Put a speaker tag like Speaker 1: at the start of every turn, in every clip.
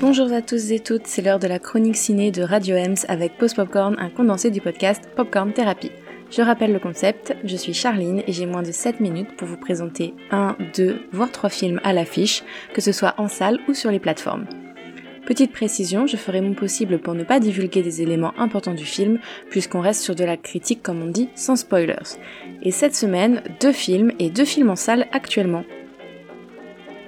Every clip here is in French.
Speaker 1: Bonjour à tous et toutes, c'est l'heure de la chronique ciné de Radio Ems avec Post Popcorn, un condensé du podcast Popcorn Therapy. Je rappelle le concept, je suis Charline et j'ai moins de 7 minutes pour vous présenter un, deux, voire trois films à l'affiche, que ce soit en salle ou sur les plateformes. Petite précision, je ferai mon possible pour ne pas divulguer des éléments importants du film, puisqu'on reste sur de la critique comme on dit, sans spoilers. Et cette semaine, deux films et deux films en salle actuellement.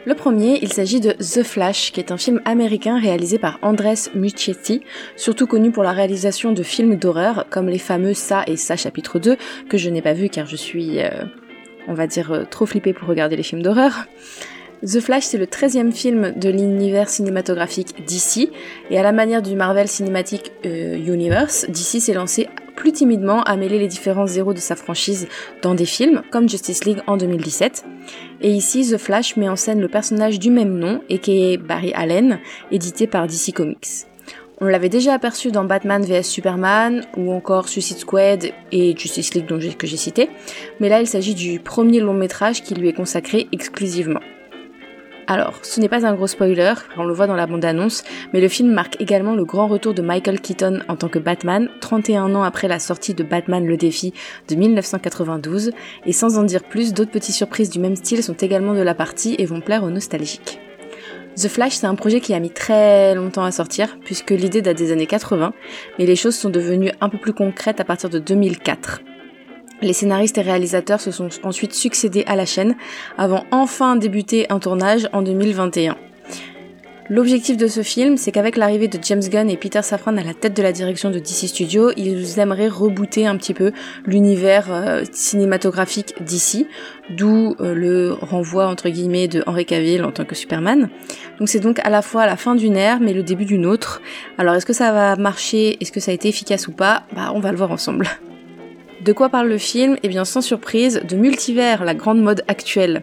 Speaker 1: Le premier, il s'agit de The Flash, qui est un film américain réalisé par Andres Muschietti, surtout connu pour la réalisation de films d'horreur comme les fameux Ça et Ça chapitre 2, que je n'ai pas vu car je suis, euh, on va dire, euh, trop flippée pour regarder les films d'horreur. The Flash, c'est le 13e film de l'univers cinématographique DC, et à la manière du Marvel Cinematic euh, Universe, DC s'est lancé plus timidement à mêler les différents zéros de sa franchise dans des films, comme Justice League en 2017. Et ici, The Flash met en scène le personnage du même nom, et Barry Allen, édité par DC Comics. On l'avait déjà aperçu dans Batman vs Superman ou encore Suicide Squad et Justice League dont que j'ai cité, mais là il s'agit du premier long métrage qui lui est consacré exclusivement. Alors, ce n'est pas un gros spoiler, on le voit dans la bande-annonce, mais le film marque également le grand retour de Michael Keaton en tant que Batman, 31 ans après la sortie de Batman le défi de 1992, et sans en dire plus, d'autres petites surprises du même style sont également de la partie et vont plaire aux nostalgiques. The Flash, c'est un projet qui a mis très longtemps à sortir, puisque l'idée date des années 80, mais les choses sont devenues un peu plus concrètes à partir de 2004. Les scénaristes et réalisateurs se sont ensuite succédés à la chaîne avant enfin débuter un tournage en 2021. L'objectif de ce film, c'est qu'avec l'arrivée de James Gunn et Peter Safran à la tête de la direction de DC Studios, ils aimeraient rebooter un petit peu l'univers euh, cinématographique d'ici, d'où euh, le renvoi entre guillemets de Henry Cavill en tant que Superman. Donc c'est donc à la fois la fin d'une ère mais le début d'une autre. Alors est-ce que ça va marcher, est-ce que ça a été efficace ou pas? Bah on va le voir ensemble. De quoi parle le film? Eh bien sans surprise, de multivers, la grande mode actuelle.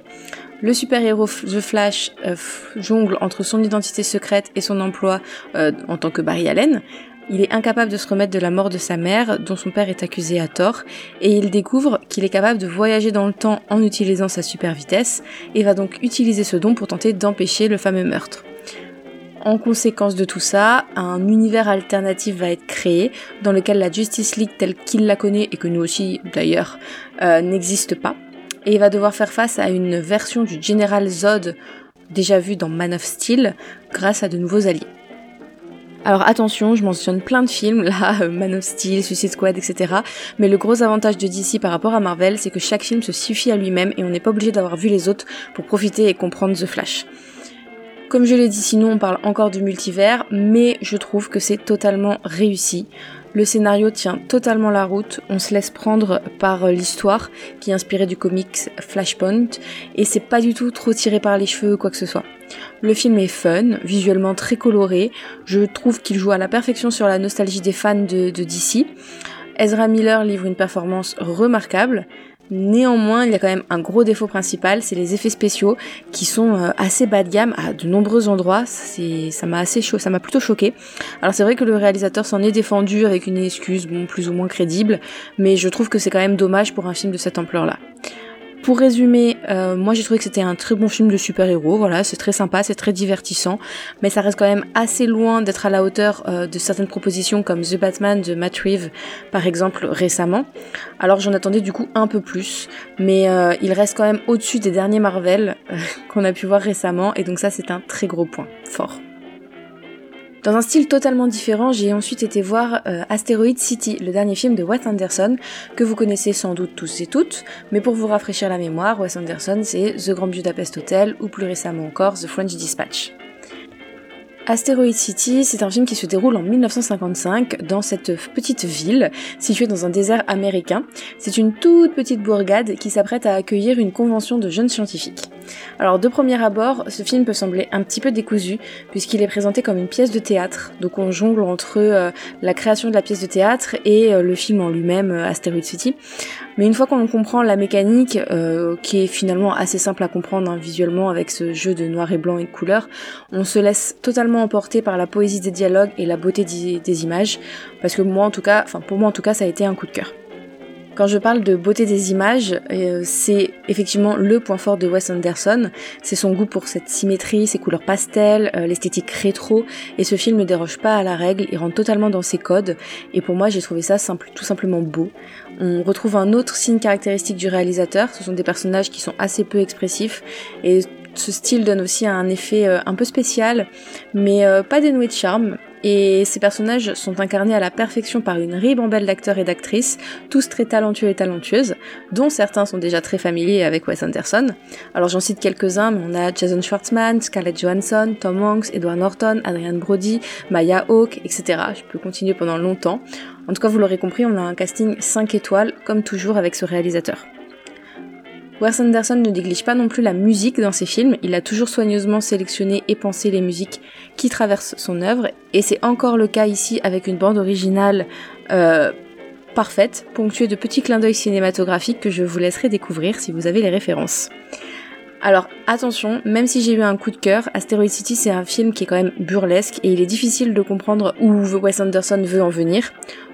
Speaker 1: Le super-héros The Flash euh, jongle entre son identité secrète et son emploi euh, en tant que Barry Allen. Il est incapable de se remettre de la mort de sa mère, dont son père est accusé à tort, et il découvre qu'il est capable de voyager dans le temps en utilisant sa super vitesse, et va donc utiliser ce don pour tenter d'empêcher le fameux meurtre. En conséquence de tout ça, un univers alternatif va être créé dans lequel la Justice League telle qu'il la connaît et que nous aussi d'ailleurs euh, n'existe pas. Et il va devoir faire face à une version du General Zod déjà vu dans Man of Steel grâce à de nouveaux alliés. Alors attention, je mentionne plein de films, là, Man of Steel, Suicide Squad, etc. Mais le gros avantage de DC par rapport à Marvel, c'est que chaque film se suffit à lui-même et on n'est pas obligé d'avoir vu les autres pour profiter et comprendre The Flash. Comme je l'ai dit, sinon on parle encore du multivers, mais je trouve que c'est totalement réussi. Le scénario tient totalement la route, on se laisse prendre par l'histoire qui est inspirée du comics Flashpoint et c'est pas du tout trop tiré par les cheveux ou quoi que ce soit. Le film est fun, visuellement très coloré, je trouve qu'il joue à la perfection sur la nostalgie des fans de, de DC. Ezra Miller livre une performance remarquable, Néanmoins, il y a quand même un gros défaut principal, c'est les effets spéciaux qui sont euh, assez bas de gamme à de nombreux endroits. Ça m'a assez plutôt choqué. Alors c'est vrai que le réalisateur s'en est défendu avec une excuse, bon, plus ou moins crédible, mais je trouve que c'est quand même dommage pour un film de cette ampleur-là. Pour résumer, euh, moi j'ai trouvé que c'était un très bon film de super-héros, voilà, c'est très sympa, c'est très divertissant, mais ça reste quand même assez loin d'être à la hauteur euh, de certaines propositions comme The Batman de Matt Reeves par exemple récemment. Alors j'en attendais du coup un peu plus, mais euh, il reste quand même au-dessus des derniers Marvel qu'on a pu voir récemment, et donc ça c'est un très gros point fort. Dans un style totalement différent, j'ai ensuite été voir euh, Asteroid City, le dernier film de Wes Anderson, que vous connaissez sans doute tous et toutes, mais pour vous rafraîchir la mémoire, Wes Anderson c'est The Grand Budapest Hotel ou plus récemment encore The French Dispatch. Asteroid City, c'est un film qui se déroule en 1955 dans cette petite ville située dans un désert américain. C'est une toute petite bourgade qui s'apprête à accueillir une convention de jeunes scientifiques. Alors de premier abord, ce film peut sembler un petit peu décousu puisqu'il est présenté comme une pièce de théâtre. Donc on jongle entre euh, la création de la pièce de théâtre et euh, le film en lui-même, euh, Asteroid City. Mais une fois qu'on comprend la mécanique, qui est finalement assez simple à comprendre hein, visuellement avec ce jeu de noir et blanc et de couleurs, on se laisse totalement emporté par la poésie des dialogues et la beauté des, images, parce que moi en tout cas, enfin pour moi en tout cas, ça a été un coup de cœur. Quand je parle de beauté des images, euh, c'est effectivement le point fort de Wes Anderson. C'est son goût pour cette symétrie, ses couleurs pastel, euh, l'esthétique rétro. Et ce film ne déroge pas à la règle, il rentre totalement dans ses codes. Et pour moi, j'ai trouvé ça tout simplement beau. On retrouve un autre signe caractéristique du réalisateur. Ce sont des personnages qui sont assez peu expressifs. Et ce style donne aussi un effet euh, un peu spécial, mais pas dénoué de charme. Et ces personnages sont incarnés à la perfection par une ribambelle d'acteurs et d'actrices, tous très talentueux et talentueuses, dont certains sont déjà très familiers avec Wes Anderson. Alors j'en cite quelques-uns, mais on a Jason Schwartzman, Scarlett Johansson, Tom Hanks, Edward Norton, Adrian Brody, Maya Hawke, etc. Je peux continuer pendant longtemps. En tout cas, vous l'aurez compris, on a un casting 5 étoiles, comme toujours avec ce réalisateur. Wes Anderson ne néglige pas non plus la musique dans ses films, il a toujours soigneusement sélectionné et pensé les musiques qui traversent son œuvre, et c'est encore le cas ici avec une bande originale euh, parfaite, ponctuée de petits clins d'œil cinématographiques que je vous laisserai découvrir si vous avez les références. Alors attention, même si j'ai eu un coup de cœur, Asteroid City c'est un film qui est quand même burlesque et il est difficile de comprendre où Wes Anderson veut en venir.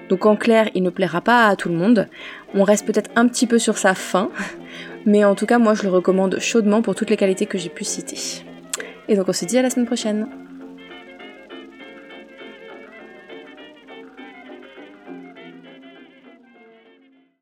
Speaker 1: Donc en clair, il ne plaira pas à tout le monde. On reste peut-être un petit peu sur sa fin, mais en tout cas, moi je le recommande chaudement pour toutes les qualités que j'ai pu citer. Et donc on se dit à la semaine prochaine.